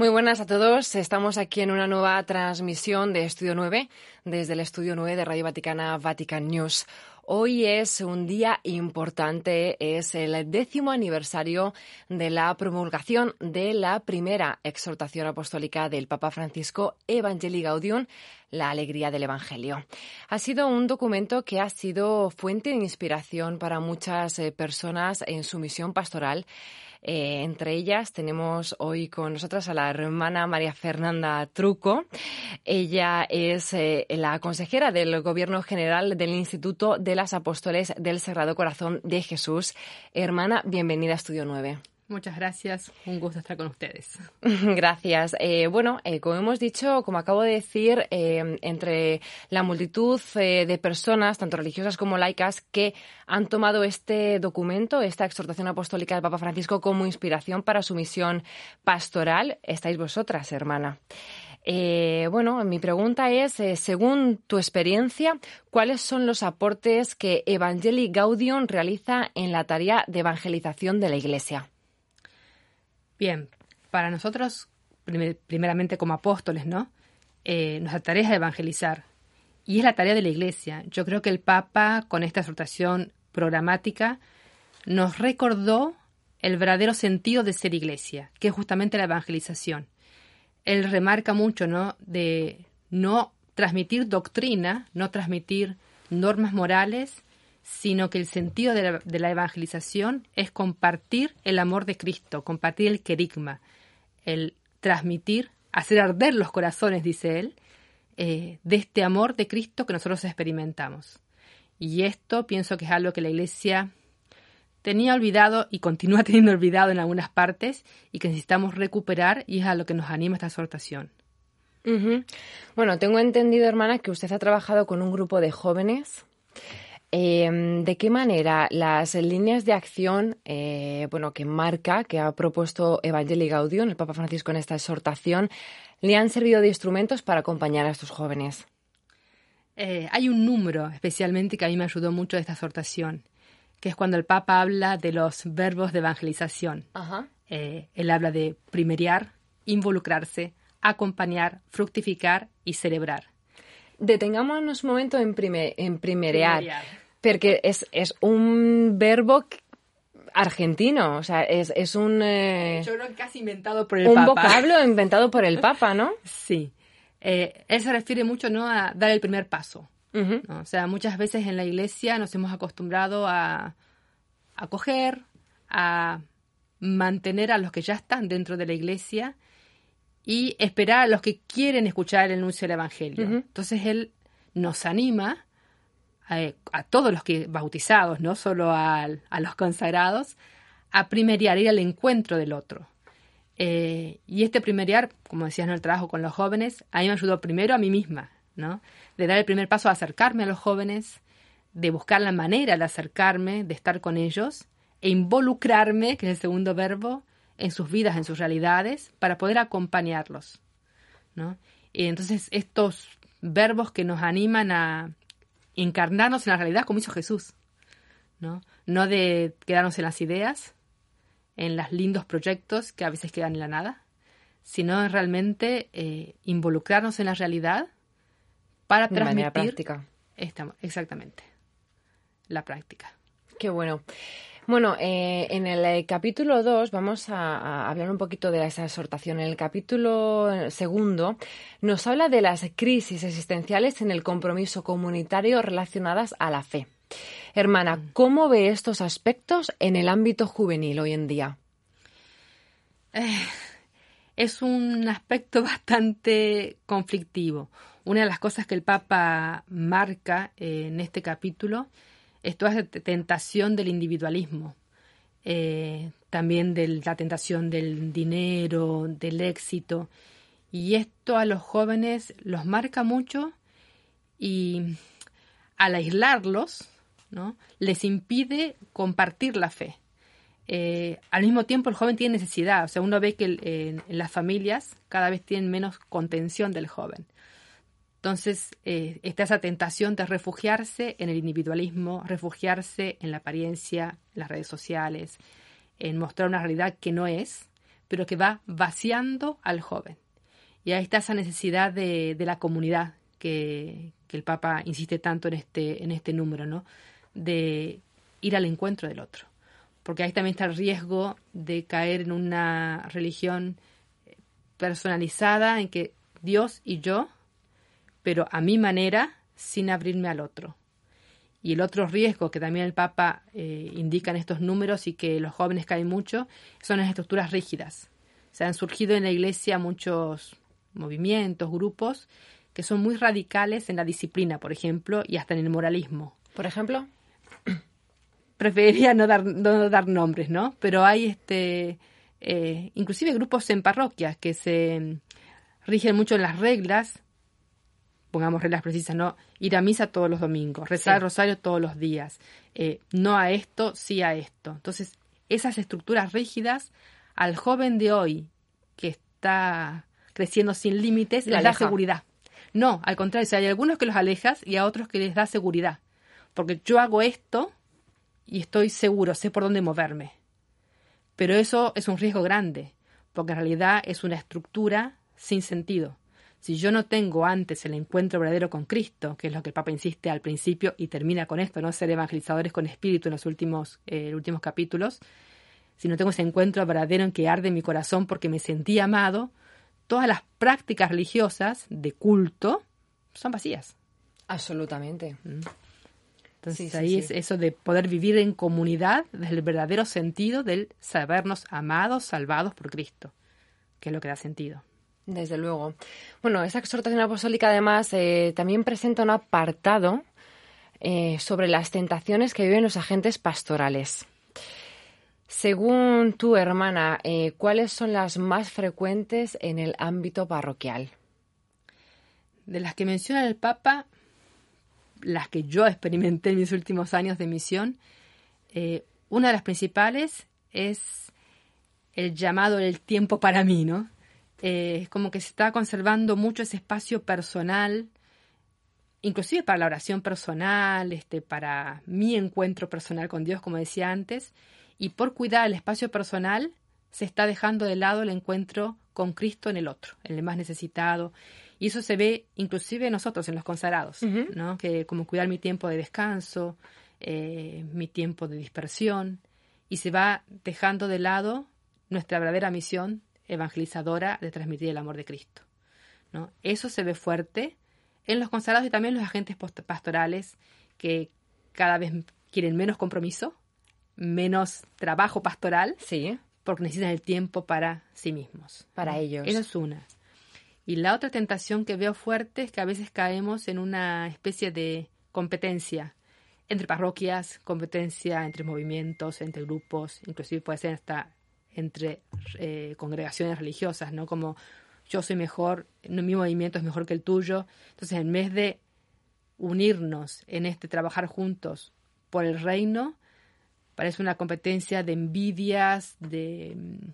Muy buenas a todos. Estamos aquí en una nueva transmisión de Estudio 9 desde el Estudio 9 de Radio Vaticana Vatican News. Hoy es un día importante, es el décimo aniversario de la promulgación de la primera exhortación apostólica del Papa Francisco Evangelii Gaudium, la alegría del Evangelio. Ha sido un documento que ha sido fuente de inspiración para muchas eh, personas en su misión pastoral eh, entre ellas tenemos hoy con nosotras a la hermana María Fernanda Truco. Ella es eh, la consejera del Gobierno General del Instituto de las Apóstoles del Sagrado Corazón de Jesús. Hermana, bienvenida a Estudio 9. Muchas gracias, un gusto estar con ustedes. Gracias. Eh, bueno, eh, como hemos dicho, como acabo de decir, eh, entre la multitud de personas, tanto religiosas como laicas, que han tomado este documento, esta exhortación apostólica del Papa Francisco como inspiración para su misión pastoral, estáis vosotras, hermana. bueno, mi pregunta es, según tu experiencia, ¿cuáles son los aportes que Evangelii Gaudium realiza en la tarea de evangelización de la Iglesia? Bien, para nosotros, primeramente como apóstoles, ¿no? Eh, nuestra tarea es evangelizar. Y es la tarea de la Iglesia. Yo creo que el Papa, con esta exhortación programática, nos recordó el verdadero sentido de ser Iglesia, que es justamente la evangelización. Él remarca mucho, ¿no? De no transmitir doctrina, no transmitir normas morales, sino que el sentido de la, evangelización es compartir el amor de Cristo, compartir el querigma, el transmitir, hacer arder los corazones, dice él, eh, de este amor de Cristo que nosotros experimentamos. Y esto pienso que es algo que la Iglesia tenía olvidado y continúa teniendo olvidado en algunas partes y que necesitamos recuperar y es a lo que nos anima esta exhortación. Bueno, tengo entendido, hermana, que usted ha trabajado con un grupo de jóvenes Em, ¿De qué manera las líneas de acción eh, bueno, que marca, que ha propuesto Evangelii Gaudium, el Papa Francisco en esta exhortación, le han servido de instrumentos para acompañar a estos jóvenes? Eh, hay un número especialmente que a mí me ayudó mucho de esta exhortación, que es cuando el Papa habla de los verbos de evangelización. Eh, él habla de primeriar, involucrarse, acompañar, fructificar y celebrar. Detengámonos un momento en, en primerear, porque es, es un verbo argentino, o sea, es, es un... Eh, Yo creo casi inventado por el un Papa. Un vocablo inventado por el Papa, ¿no? Sí. Eh, él se refiere mucho ¿no? a dar el primer paso. O sea, muchas veces en la iglesia nos hemos acostumbrado a acoger, a mantener a los que ya están dentro de la iglesia y esperar a los que quieren escuchar el anuncio del Evangelio. Entonces él nos anima a, todos los que bautizados, no solo a, los consagrados, a primeriar, ir al encuentro del otro. Eh, y este primeriar, como decías en el trabajo con los jóvenes, a mí me ayudó primero a mí misma, ¿no? De dar el primer paso a acercarme a los jóvenes, de buscar la manera de acercarme, de estar con ellos, e involucrarme, que es el segundo verbo, en sus vidas, en sus realidades, para poder acompañarlos. ¿no? Y entonces estos verbos que nos animan a encarnarnos en la realidad como hizo Jesús, ¿no? No de quedarnos en las ideas, en los lindos proyectos que a veces quedan en la nada, sino realmente eh, involucrarnos en la realidad para de transmitir. Manera práctica. exactamente. La práctica. Qué bueno. Bueno, eh, en el eh, capítulo 2 vamos a, hablar un poquito de esa exhortación. En el capítulo segundo nos habla de las crisis existenciales en el compromiso comunitario relacionadas a la fe. Hermana, mm. ¿cómo ve estos aspectos en el ámbito juvenil hoy en día? Eh, es un aspecto bastante conflictivo. Una de las cosas que el Papa marca en este capítulo es toda tentación del individualismo, eh, también de la tentación del dinero, del éxito. Y esto a los jóvenes los marca mucho y al aislarlos, ¿no? les impide compartir la fe. eh, al mismo tiempo el joven tiene necesidad. O sea, uno ve que en, las familias cada vez tienen menos contención del joven. Entonces eh, está esa tentación de refugiarse en el individualismo, refugiarse en la apariencia, en las redes sociales, en mostrar una realidad que no es, pero que va vaciando al joven. Y ahí está esa necesidad de, la comunidad que, que, el Papa insiste tanto en este, en este número, ¿no? De ir al encuentro del otro porque ahí también está el riesgo de caer en una religión personalizada en que Dios y yo, pero a mi manera, sin abrirme al otro. Y el otro riesgo que también el Papa eh, indica en estos números y que los jóvenes caen mucho son las estructuras rígidas. Se han surgido en la Iglesia muchos movimientos, grupos que son muy radicales en la disciplina, por ejemplo, y hasta en el moralismo. Por ejemplo preferiría no dar, no dar nombres, ¿no? Pero hay este, eh, inclusive grupos en parroquias que se rigen mucho en las reglas, pongamos reglas precisas, ¿no? Ir a misa todos los domingos, rezar el rosario todos los días, eh, no a esto, sí a esto. Entonces, esas estructuras rígidas al joven de hoy que está creciendo sin límites, les da seguridad. No, al contrario, hay algunos que los alejas y a otros que les da seguridad. Porque yo hago esto y estoy seguro, sé por dónde moverme. Pero eso es un riesgo grande, porque en realidad es una estructura sin sentido. Si yo no tengo antes el encuentro verdadero con Cristo, que es lo que el Papa insiste al principio y termina con esto, no ser evangelizadores con espíritu en los últimos, eh, últimos capítulos, si no tengo ese encuentro verdadero en que arde mi corazón porque me sentí amado, todas las prácticas religiosas de culto son vacías. Absolutamente. Mm. Entonces ahí es eso de poder vivir en comunidad desde el verdadero sentido del sabernos amados, salvados por Cristo, que es lo que da sentido. Desde luego. Bueno, esa exhortación apostólica además eh, también presenta un apartado eh, sobre las tentaciones que viven los agentes pastorales. Según tu hermana, eh, ¿cuáles son las más frecuentes en el ámbito parroquial? De las que menciona el Papa, las que yo experimenté en mis últimos años de misión, una de las principales es el llamado el tiempo para mí, ¿no? Eh, como que se está conservando mucho ese espacio personal, inclusive para la oración personal, este, para mi encuentro personal con Dios, como decía antes, y por cuidar el espacio personal se está dejando de lado el encuentro con Cristo en el otro, en el más necesitado. Y eso se ve inclusive nosotros, en los consagrados, ¿no? Que como cuidar mi tiempo de descanso, eh, mi tiempo de dispersión, y se va dejando de lado nuestra verdadera misión evangelizadora de transmitir el amor de Cristo. ¿no? Eso se ve fuerte en los consagrados y también en los agentes pastorales que cada vez quieren menos compromiso, menos trabajo pastoral, sí. porque necesitan el tiempo para sí mismos. Para ellos. Esa es una. Y la otra tentación que veo fuerte es que a veces caemos en una especie de competencia entre parroquias, competencia entre movimientos, entre grupos, inclusive puede ser hasta entre eh, congregaciones religiosas, ¿no? Como yo soy mejor, mi movimiento es mejor que el tuyo. Entonces, en vez de unirnos en este trabajar juntos por el reino, parece una competencia de envidias, de mm,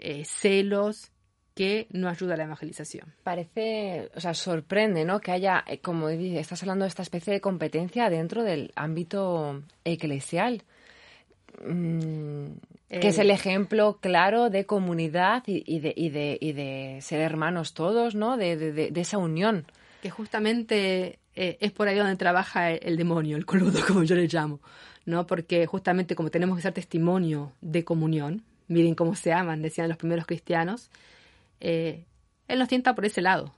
eh, celos que no ayuda a la evangelización. Parece, o sea, sorprende, ¿no? Que haya, eh, como estás hablando de esta especie de competencia dentro del ámbito eclesial, mm, que es el ejemplo claro de comunidad y, de, y, de, y de, ser hermanos todos, ¿no? De, de esa unión. Que justamente eh, es por ahí donde trabaja el, demonio, el coludo, como yo le llamo, ¿no? Porque justamente como tenemos que ser testimonio de comunión, miren cómo se aman, decían los primeros cristianos, eh, Él nos tienta por ese lado,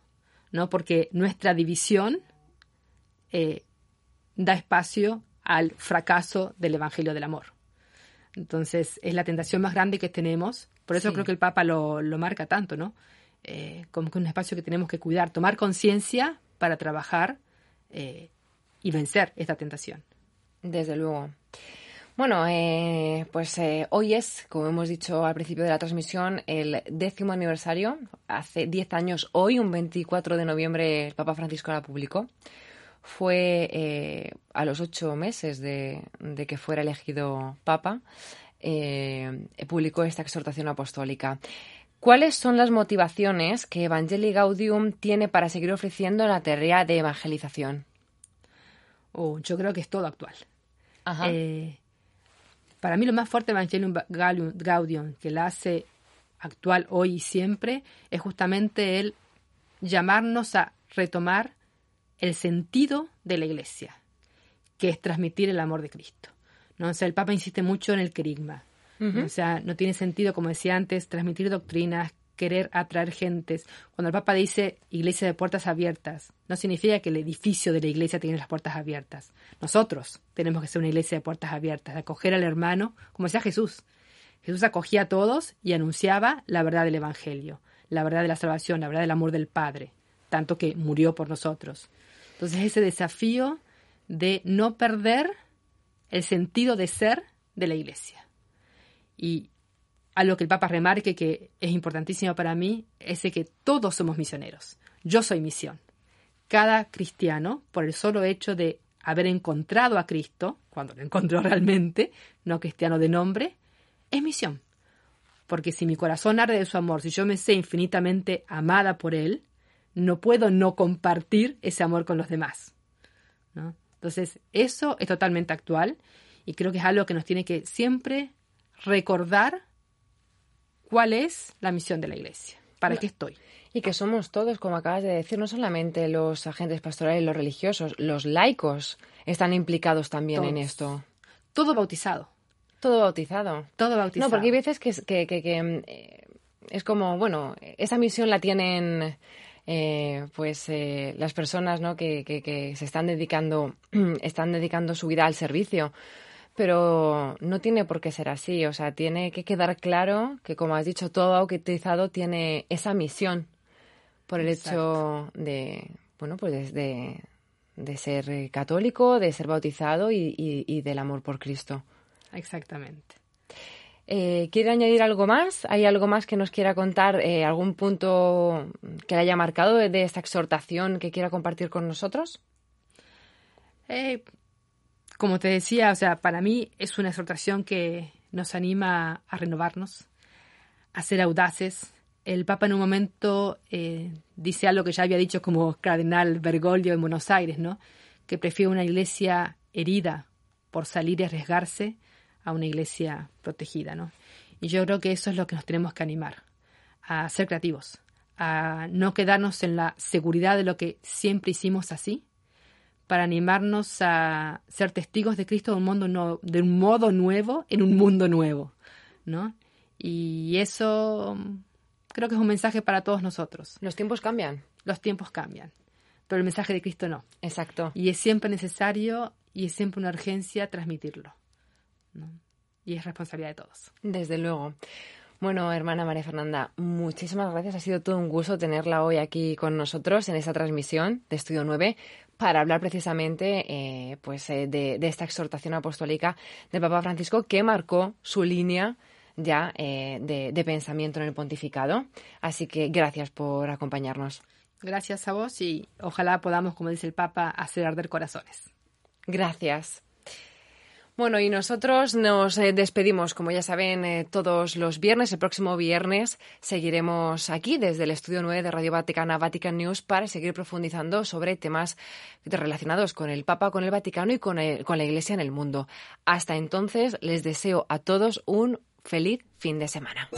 ¿no? Porque nuestra división eh, da espacio al fracaso del Evangelio del Amor. Entonces, es la tentación más grande que tenemos. Por eso creo que el Papa lo, marca tanto, ¿no? Eh, como que es un espacio que tenemos que cuidar, tomar conciencia para trabajar y vencer esta tentación. Desde luego. Bueno, eh, pues eh, hoy es, como hemos dicho al principio de la transmisión, el décimo aniversario. Hace diez años, hoy, un 24 de noviembre, el Papa Francisco la publicó. Fue eh, a los ocho meses de, que fuera elegido Papa. eh, publicó esta exhortación apostólica. ¿Cuáles son las motivaciones que Evangelii Gaudium tiene para seguir ofreciendo la tarea de evangelización? Oh, yo creo que es todo actual. Eh, para mí lo más fuerte de Evangelium Gaudium, que la hace actual hoy y siempre, es justamente el llamarnos a retomar el sentido de la Iglesia, que es transmitir el amor de Cristo. ¿no? O sea, el Papa insiste mucho en el querigma. O sea, no tiene sentido, como decía antes, transmitir doctrinas, querer atraer gentes. Cuando el Papa dice iglesia de puertas abiertas, no significa que el edificio de la iglesia tiene las puertas abiertas. Nosotros tenemos que ser una iglesia de puertas abiertas, de acoger al hermano, como decía Jesús. Jesús acogía a todos y anunciaba la verdad del Evangelio, la verdad de la salvación, la verdad del amor del Padre, tanto que murió por nosotros. Entonces ese desafío de no perder el sentido de ser de la Iglesia. Y algo que el Papa remarque que es importantísimo para mí es que todos somos misioneros. Yo soy misión. Cada cristiano, por el solo hecho de haber encontrado a Cristo, cuando lo encontró realmente, no cristiano de nombre, es misión. Porque si mi corazón arde de su amor, si yo me sé infinitamente amada por Él, no puedo no compartir ese amor con los demás. Entonces, eso es totalmente actual y creo que es algo que nos tiene que siempre recordar cuál es la misión de la Iglesia, para qué estoy. Y que somos todos, como acabas de decir, no solamente los agentes pastorales, los religiosos, los laicos están implicados también en esto. Todo bautizado. Todo bautizado. Todo bautizado. No, porque hay veces que, que, que eh, es como, bueno, esa misión la tienen eh, pues eh, las personas ¿no? que, que, se están dedicando, están dedicando su vida al servicio. Pero no tiene por qué ser así, o sea, tiene que quedar claro que, como has dicho, todo bautizado tiene esa misión por el hecho de, bueno, pues de, de, ser católico, de ser bautizado y, y del amor por Cristo. Exactamente. Eh, ¿Quiere añadir algo más? ¿Hay algo más que nos quiera contar? Eh, ¿Algún punto que le haya marcado de, esta exhortación que quiera compartir con nosotros? Eh, como te decía, o sea, para mí es una exhortación que nos anima a renovarnos, a ser audaces. El Papa en un momento dice algo que ya había dicho como cardenal Bergoglio en Buenos Aires, ¿no? Que prefiere una iglesia herida por salir y arriesgarse a una iglesia protegida, ¿no? Y yo creo que eso es lo que nos tenemos que animar, a ser creativos, a no quedarnos en la seguridad de lo que siempre hicimos así, para animarnos a ser testigos de Cristo de un, mundo de un modo nuevo en un mundo nuevo, ¿no? Y eso creo que es un mensaje para todos nosotros. Los tiempos cambian. Los tiempos cambian, pero el mensaje de Cristo no. Exacto. Y es siempre necesario y es siempre una urgencia transmitirlo. Y es responsabilidad de todos. Desde luego. Bueno, hermana María Fernanda, muchísimas gracias. Ha sido todo un gusto tenerla hoy aquí con nosotros en esta transmisión de Estudio 9 para hablar precisamente eh, pues, eh, de, esta exhortación apostólica del Papa Francisco que marcó su línea ya eh, de, de pensamiento en el pontificado. Así que gracias por acompañarnos. Gracias a vos y ojalá podamos, como dice el Papa, hacer arder corazones. Gracias. Bueno, y nosotros nos eh, despedimos, como ya saben, eh, todos los viernes. El próximo viernes seguiremos aquí desde el estudio 9 de Radio Vaticana, Vatican News, para seguir profundizando sobre temas relacionados con el Papa, con el Vaticano y con, con la Iglesia en el mundo. Hasta entonces, les deseo a todos un feliz fin de semana.